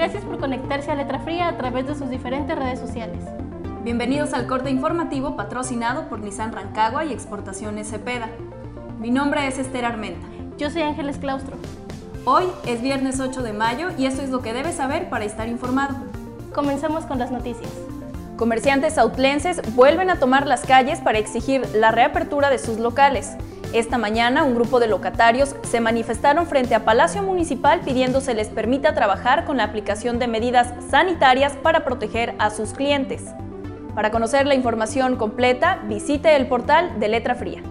Gracias por conectarse a Letra Fría a través de sus diferentes redes sociales. Bienvenidos al corte informativo patrocinado por Nissan Rancagua y Exportaciones Cepeda. Mi nombre es Esther Armenta. Yo soy Ángeles Claustro. Hoy es viernes 8 de mayo y esto es lo que debes saber para estar informado. Comenzamos con las noticias. Comerciantes outlenses vuelven a tomar las calles para exigir la reapertura de sus locales. Esta mañana un grupo de locatarios se manifestaron frente a Palacio Municipal pidiendo se les permita trabajar con la aplicación de medidas sanitarias para proteger a sus clientes. Para conocer la información completa, visite el portal de Letra Fría.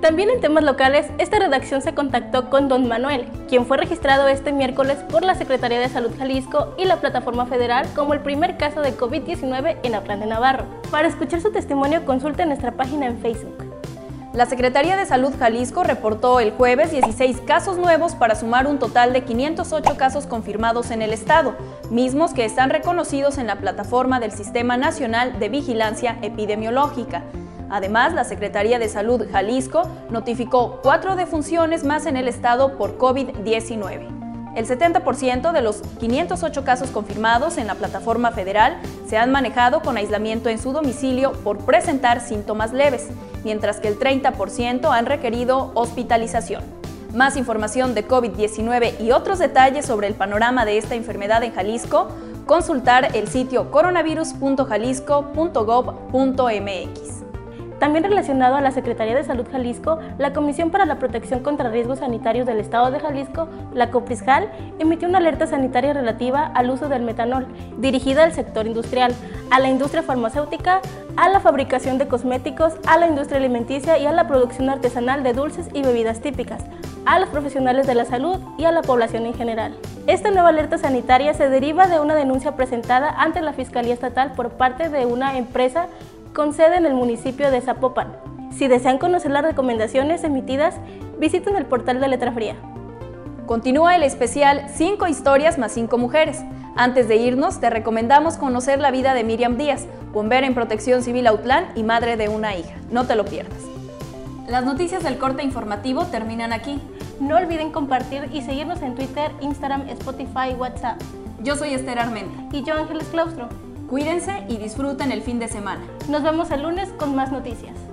También en temas locales, esta redacción se contactó con don Manuel, quien fue registrado este miércoles por la Secretaría de Salud Jalisco y la Plataforma Federal como el primer caso de COVID-19 en Atlán de Navarro. Para escuchar su testimonio, consulte nuestra página en Facebook. La Secretaría de Salud Jalisco reportó el jueves 16 casos nuevos para sumar un total de 508 casos confirmados en el estado, mismos que están reconocidos en la plataforma del Sistema Nacional de Vigilancia Epidemiológica. Además, la Secretaría de Salud Jalisco notificó cuatro defunciones más en el estado por COVID-19. El 70% de los 508 casos confirmados en la plataforma federal se han manejado con aislamiento en su domicilio por presentar síntomas leves, mientras que el 30% han requerido hospitalización. Más información de COVID-19 y otros detalles sobre el panorama de esta enfermedad en Jalisco, consultar el sitio coronavirus.jalisco.gov.mx. También relacionado a la Secretaría de Salud Jalisco, la Comisión para la Protección contra Riesgos Sanitarios del Estado de Jalisco, la COPRISJAL, emitió una alerta sanitaria relativa al uso del metanol, dirigida al sector industrial, a la industria farmacéutica, a la fabricación de cosméticos, a la industria alimenticia y a la producción artesanal de dulces y bebidas típicas, a los profesionales de la salud y a la población en general. Esta nueva alerta sanitaria se deriva de una denuncia presentada ante la Fiscalía Estatal por parte de una empresa con sede en el municipio de Zapopan. Si desean conocer las recomendaciones emitidas, visiten el portal de Letra Fría. Continúa el especial 5 historias más 5 mujeres. Antes de irnos, te recomendamos conocer la vida de Miriam Díaz, bombera en Protección Civil Autlán y madre de una hija. No te lo pierdas. Las noticias del corte informativo terminan aquí. No olviden compartir y seguirnos en Twitter, Instagram, Spotify, WhatsApp. Yo soy Esther Armenta. Y yo Ángeles Claustro. Cuídense y disfruten el fin de semana. Nos vemos el lunes con más noticias.